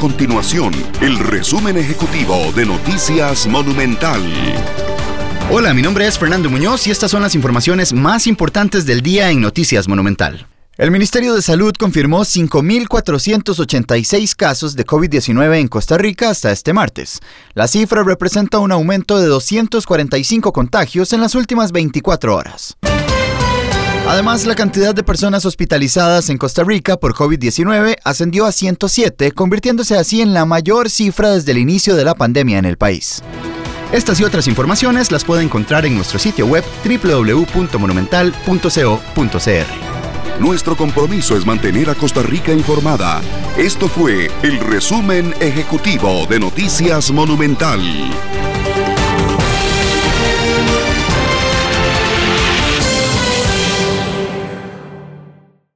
continuación el resumen ejecutivo de Noticias Monumental. Hola, mi nombre es Fernando Muñoz y estas son las informaciones más importantes del día en Noticias Monumental. El Ministerio de Salud confirmó 5.486 casos de COVID-19 en Costa Rica hasta este martes. La cifra representa un aumento de 245 contagios en las últimas 24 horas. Además, la cantidad de personas hospitalizadas en Costa Rica por COVID-19 ascendió a 107, convirtiéndose así en la mayor cifra desde el inicio de la pandemia en el país. Estas y otras informaciones las puede encontrar en nuestro sitio web www.monumental.co.cr. Nuestro compromiso es mantener a Costa Rica informada. Esto fue el resumen ejecutivo de Noticias Monumental.